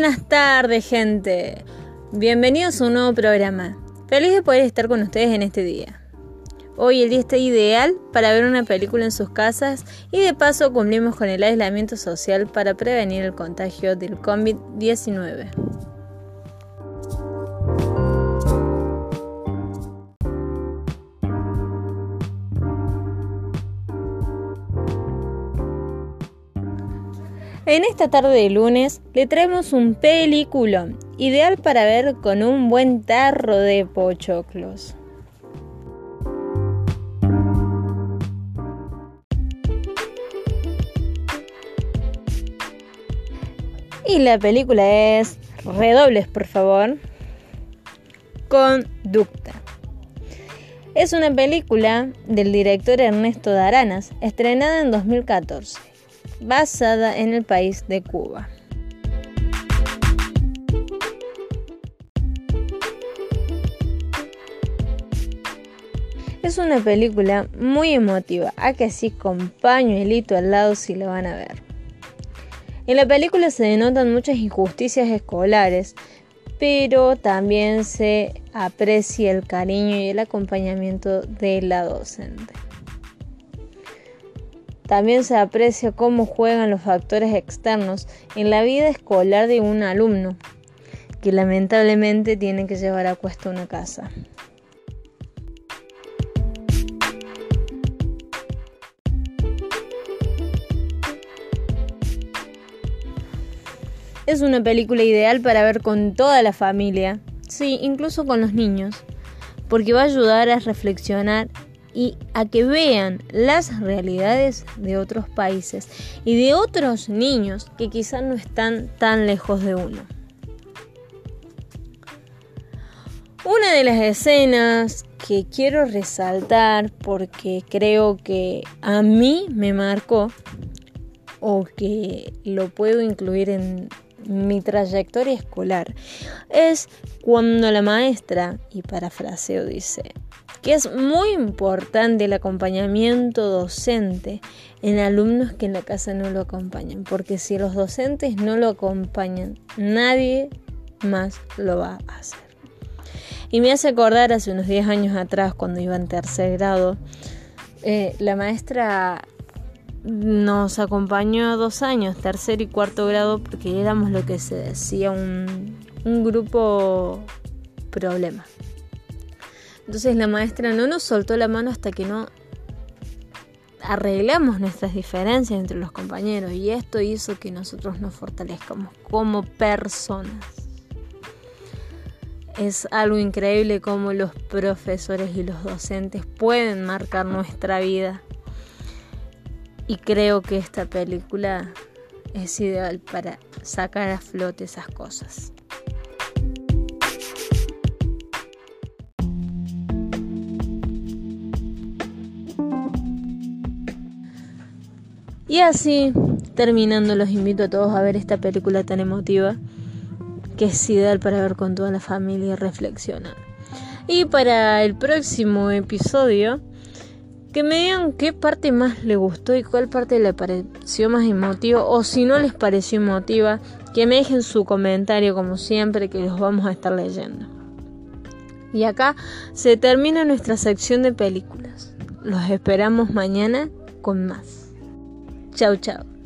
buenas tardes, gente. Bienvenidos a un nuevo programa. Feliz de poder estar con ustedes en este día. Hoy el día está ideal para ver una película en sus casas y de paso cumplimos con el aislamiento social para prevenir el contagio del COVID-19. En esta tarde de lunes le traemos un peliculón, ideal para ver con un buen tarro de pochoclos. Y la película es, redobles por favor, Conducta. Es una película del director Ernesto Daranas, estrenada en 2014 basada en el país de Cuba. Es una película muy emotiva, a que así con pañuelito al lado si lo van a ver. En la película se denotan muchas injusticias escolares, pero también se aprecia el cariño y el acompañamiento de la docente. También se aprecia cómo juegan los factores externos en la vida escolar de un alumno, que lamentablemente tiene que llevar a cuesta una casa. Es una película ideal para ver con toda la familia, sí, incluso con los niños, porque va a ayudar a reflexionar y a que vean las realidades de otros países y de otros niños que quizás no están tan lejos de uno. Una de las escenas que quiero resaltar porque creo que a mí me marcó o que lo puedo incluir en mi trayectoria escolar es cuando la maestra, y parafraseo dice, que es muy importante el acompañamiento docente en alumnos que en la casa no lo acompañan, porque si los docentes no lo acompañan, nadie más lo va a hacer. Y me hace acordar hace unos 10 años atrás, cuando iba en tercer grado, eh, la maestra nos acompañó dos años, tercer y cuarto grado, porque éramos lo que se decía un, grupo problema. Entonces la maestra no nos soltó la mano hasta que no arreglamos nuestras diferencias entre los compañeros y esto hizo que nosotros nos fortalezcamos como personas. Es algo increíble cómo los profesores y los docentes pueden marcar nuestra vida. Y creo que esta película es ideal para sacar a flote esas cosas. Y así, terminando, los invito a todos a ver esta película tan emotiva que es ideal para ver con toda la familia y reflexionar. Y para el próximo episodio, que me digan qué parte más les gustó y cuál parte le pareció más emotiva o si no les pareció emotiva, que me dejen su comentario como siempre que los vamos a estar leyendo. Y acá se termina nuestra sección de películas. Los esperamos mañana con más. Chao, chao.